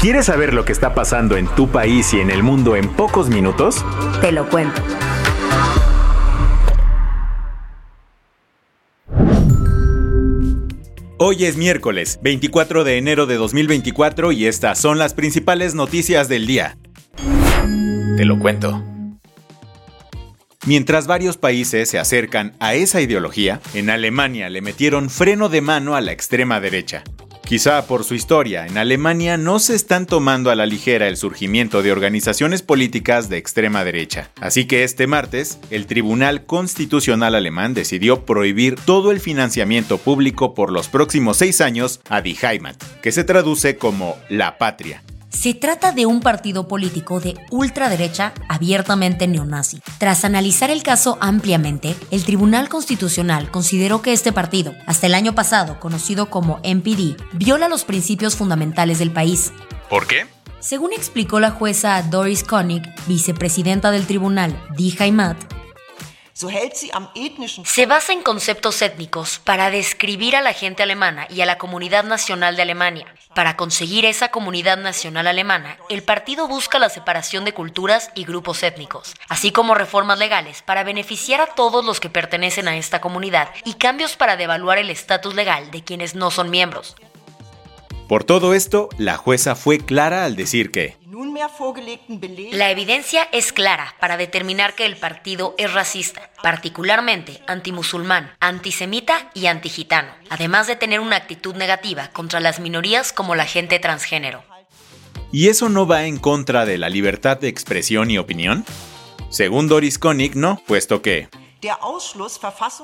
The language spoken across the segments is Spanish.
¿Quieres saber lo que está pasando en tu país y en el mundo en pocos minutos? Te lo cuento. Hoy es miércoles, 24 de enero de 2024 y estas son las principales noticias del día. Te lo cuento. Mientras varios países se acercan a esa ideología, en Alemania le metieron freno de mano a la extrema derecha. Quizá por su historia, en Alemania no se están tomando a la ligera el surgimiento de organizaciones políticas de extrema derecha. Así que este martes, el Tribunal Constitucional Alemán decidió prohibir todo el financiamiento público por los próximos seis años a Die Heimat, que se traduce como la patria. Se trata de un partido político de ultraderecha abiertamente neonazi. Tras analizar el caso ampliamente, el Tribunal Constitucional consideró que este partido, hasta el año pasado conocido como NPD, viola los principios fundamentales del país. ¿Por qué? Según explicó la jueza Doris Koenig, vicepresidenta del tribunal Die Heimat, se basa en conceptos étnicos para describir a la gente alemana y a la comunidad nacional de Alemania. Para conseguir esa comunidad nacional alemana, el partido busca la separación de culturas y grupos étnicos, así como reformas legales para beneficiar a todos los que pertenecen a esta comunidad y cambios para devaluar el estatus legal de quienes no son miembros. Por todo esto, la jueza fue clara al decir que la evidencia es clara para determinar que el partido es racista, particularmente antimusulmán, antisemita y antigitano, además de tener una actitud negativa contra las minorías como la gente transgénero. ¿Y eso no va en contra de la libertad de expresión y opinión? Según Doris Koenig, no, puesto que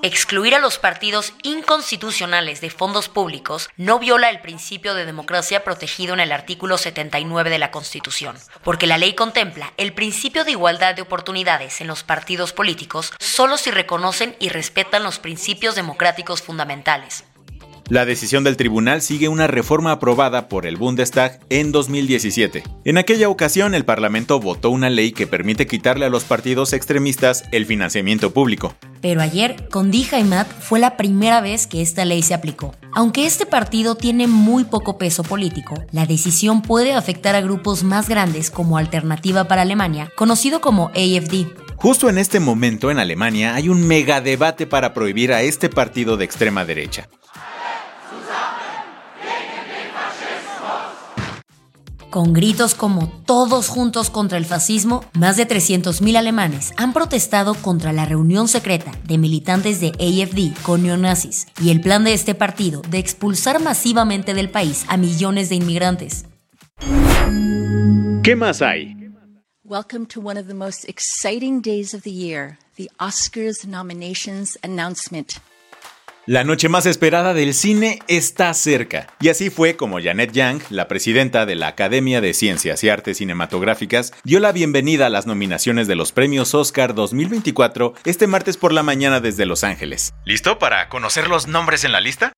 Excluir a los partidos inconstitucionales de fondos públicos no viola el principio de democracia protegido en el artículo 79 de la Constitución, porque la ley contempla el principio de igualdad de oportunidades en los partidos políticos solo si reconocen y respetan los principios democráticos fundamentales. La decisión del tribunal sigue una reforma aprobada por el Bundestag en 2017. En aquella ocasión, el Parlamento votó una ley que permite quitarle a los partidos extremistas el financiamiento público. Pero ayer, con Die Heimat, fue la primera vez que esta ley se aplicó. Aunque este partido tiene muy poco peso político, la decisión puede afectar a grupos más grandes como Alternativa para Alemania, conocido como AFD. Justo en este momento en Alemania hay un mega debate para prohibir a este partido de extrema derecha. Con gritos como todos juntos contra el fascismo, más de 300.000 alemanes han protestado contra la reunión secreta de militantes de AFD con neonazis y el plan de este partido de expulsar masivamente del país a millones de inmigrantes. ¿Qué más hay? Welcome to one of the most exciting days of the year, the Oscars nominations announcement. La noche más esperada del cine está cerca. Y así fue como Janet Young, la presidenta de la Academia de Ciencias y Artes Cinematográficas, dio la bienvenida a las nominaciones de los premios Oscar 2024 este martes por la mañana desde Los Ángeles. ¿Listo para conocer los nombres en la lista?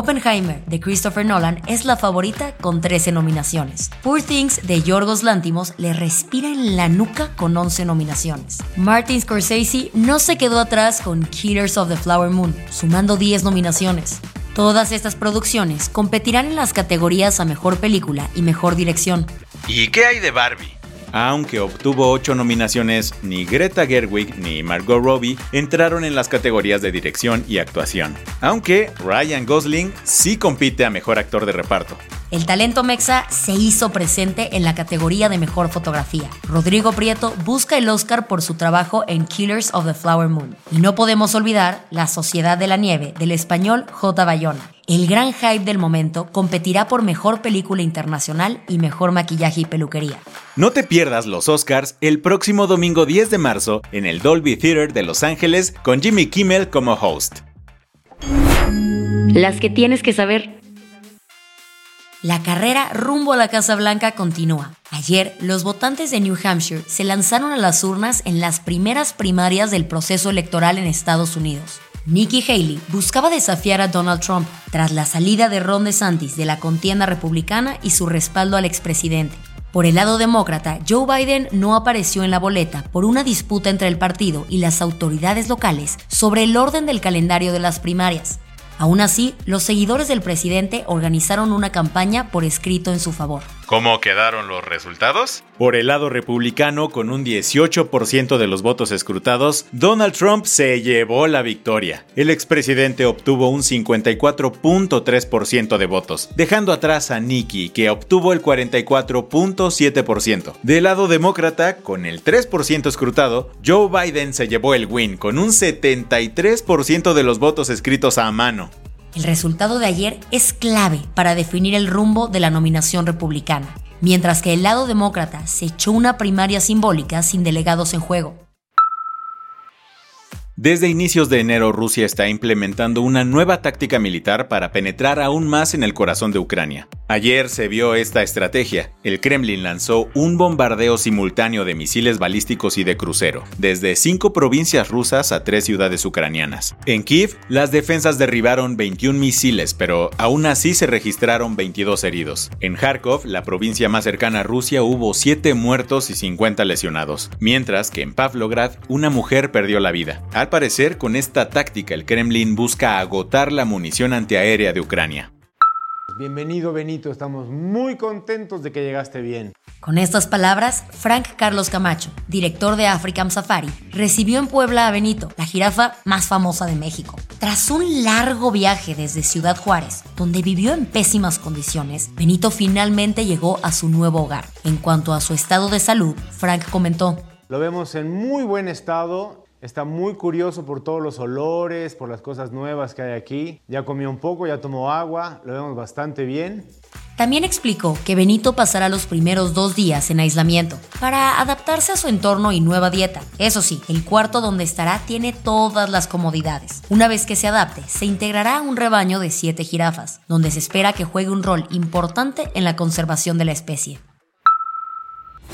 Oppenheimer de Christopher Nolan es la favorita con 13 nominaciones. Poor Things de Yorgos Lantimos le respira en la nuca con 11 nominaciones. Martin Scorsese no se quedó atrás con Killers of the Flower Moon, sumando 10 nominaciones. Todas estas producciones competirán en las categorías a Mejor Película y Mejor Dirección. ¿Y qué hay de Barbie? Aunque obtuvo 8 nominaciones, ni Greta Gerwig ni Margot Robbie entraron en las categorías de dirección y actuación. Aunque Ryan Gosling sí compite a mejor actor de reparto. El talento mexa se hizo presente en la categoría de mejor fotografía. Rodrigo Prieto busca el Oscar por su trabajo en Killers of the Flower Moon. Y no podemos olvidar La Sociedad de la Nieve del español J. Bayona. El gran hype del momento competirá por mejor película internacional y mejor maquillaje y peluquería. No te pierdas los Oscars el próximo domingo 10 de marzo en el Dolby Theater de Los Ángeles con Jimmy Kimmel como host. Las que tienes que saber. La carrera rumbo a la Casa Blanca continúa. Ayer, los votantes de New Hampshire se lanzaron a las urnas en las primeras primarias del proceso electoral en Estados Unidos. Nikki Haley buscaba desafiar a Donald Trump tras la salida de Ron DeSantis de la contienda republicana y su respaldo al expresidente. Por el lado demócrata, Joe Biden no apareció en la boleta por una disputa entre el partido y las autoridades locales sobre el orden del calendario de las primarias. Aún así, los seguidores del presidente organizaron una campaña por escrito en su favor. ¿Cómo quedaron los resultados? Por el lado republicano, con un 18% de los votos escrutados, Donald Trump se llevó la victoria. El expresidente obtuvo un 54.3% de votos, dejando atrás a Nikki, que obtuvo el 44.7%. Del lado demócrata, con el 3% escrutado, Joe Biden se llevó el win con un 73% de los votos escritos a mano. El resultado de ayer es clave para definir el rumbo de la nominación republicana, mientras que el lado demócrata se echó una primaria simbólica sin delegados en juego. Desde inicios de enero Rusia está implementando una nueva táctica militar para penetrar aún más en el corazón de Ucrania. Ayer se vio esta estrategia. El Kremlin lanzó un bombardeo simultáneo de misiles balísticos y de crucero, desde cinco provincias rusas a tres ciudades ucranianas. En Kiev, las defensas derribaron 21 misiles, pero aún así se registraron 22 heridos. En Kharkov, la provincia más cercana a Rusia, hubo 7 muertos y 50 lesionados, mientras que en Pavlograd una mujer perdió la vida parecer, con esta táctica el Kremlin busca agotar la munición antiaérea de Ucrania. Bienvenido Benito, estamos muy contentos de que llegaste bien. Con estas palabras, Frank Carlos Camacho, director de African Safari, recibió en Puebla a Benito, la jirafa más famosa de México. Tras un largo viaje desde Ciudad Juárez, donde vivió en pésimas condiciones, Benito finalmente llegó a su nuevo hogar. En cuanto a su estado de salud, Frank comentó, Lo vemos en muy buen estado Está muy curioso por todos los olores, por las cosas nuevas que hay aquí. Ya comió un poco, ya tomó agua, lo vemos bastante bien. También explicó que Benito pasará los primeros dos días en aislamiento para adaptarse a su entorno y nueva dieta. Eso sí, el cuarto donde estará tiene todas las comodidades. Una vez que se adapte, se integrará a un rebaño de siete jirafas, donde se espera que juegue un rol importante en la conservación de la especie.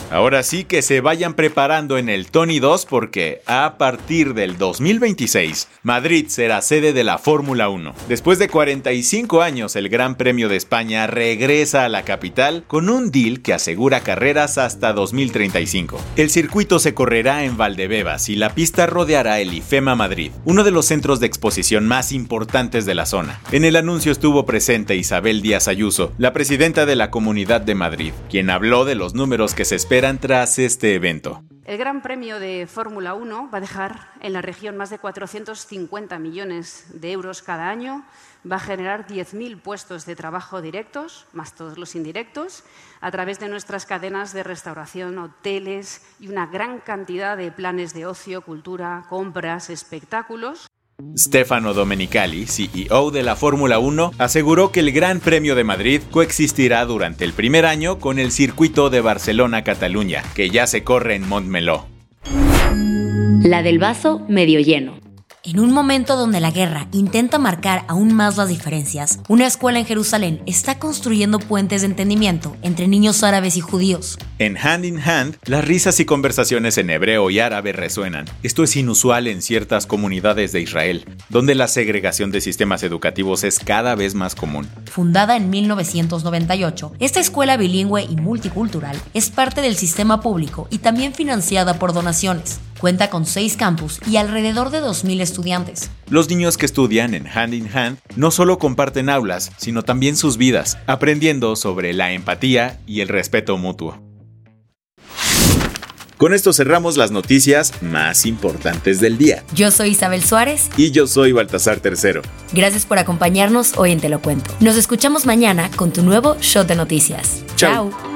Ahora sí que se vayan preparando en el Tony 2 porque a partir del 2026 Madrid será sede de la Fórmula 1. Después de 45 años el Gran Premio de España regresa a la capital con un deal que asegura carreras hasta 2035. El circuito se correrá en Valdebebas y la pista rodeará el IFEMA Madrid, uno de los centros de exposición más importantes de la zona. En el anuncio estuvo presente Isabel Díaz Ayuso, la presidenta de la Comunidad de Madrid, quien habló de los números que se esperan tras este evento? El Gran Premio de Fórmula 1 va a dejar en la región más de 450 millones de euros cada año, va a generar 10.000 puestos de trabajo directos, más todos los indirectos, a través de nuestras cadenas de restauración, hoteles y una gran cantidad de planes de ocio, cultura, compras, espectáculos. Stefano Domenicali, CEO de la Fórmula 1, aseguró que el Gran Premio de Madrid coexistirá durante el primer año con el circuito de Barcelona-Cataluña, que ya se corre en Montmeló. La del vaso medio lleno. En un momento donde la guerra intenta marcar aún más las diferencias, una escuela en Jerusalén está construyendo puentes de entendimiento entre niños árabes y judíos. En Hand in Hand, las risas y conversaciones en hebreo y árabe resuenan. Esto es inusual en ciertas comunidades de Israel, donde la segregación de sistemas educativos es cada vez más común. Fundada en 1998, esta escuela bilingüe y multicultural es parte del sistema público y también financiada por donaciones. Cuenta con seis campus y alrededor de 2.000 estudiantes. Los niños que estudian en Hand in Hand no solo comparten aulas, sino también sus vidas, aprendiendo sobre la empatía y el respeto mutuo. Con esto cerramos las noticias más importantes del día. Yo soy Isabel Suárez. Y yo soy Baltasar Tercero. Gracias por acompañarnos hoy en Te lo cuento. Nos escuchamos mañana con tu nuevo show de noticias. Chao.